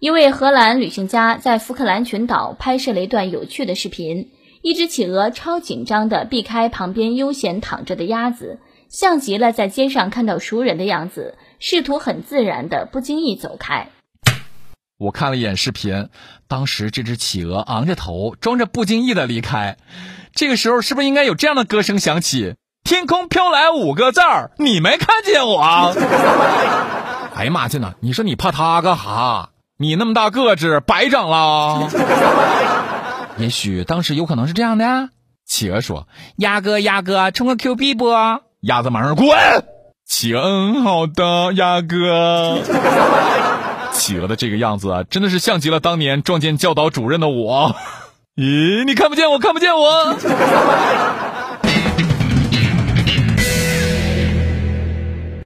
一位荷兰旅行家在福克兰群岛拍摄了一段有趣的视频。一只企鹅超紧张地避开旁边悠闲躺着的鸭子，像极了在街上看到熟人的样子，试图很自然地不经意走开。我看了一眼视频，当时这只企鹅昂着头，装着不经意的离开。这个时候是不是应该有这样的歌声响起？天空飘来五个字儿，你没看见我？哎呀妈去呢！你说你怕它干哈？你那么大个子，白长了。也许当时有可能是这样的。企鹅说：“鸭哥，鸭哥，充个 Q 币不？”鸭子马上滚。企鹅，好的，鸭哥。企鹅的这个样子啊，真的是像极了当年撞见教导主任的我。咦，你看不见我，看不见我。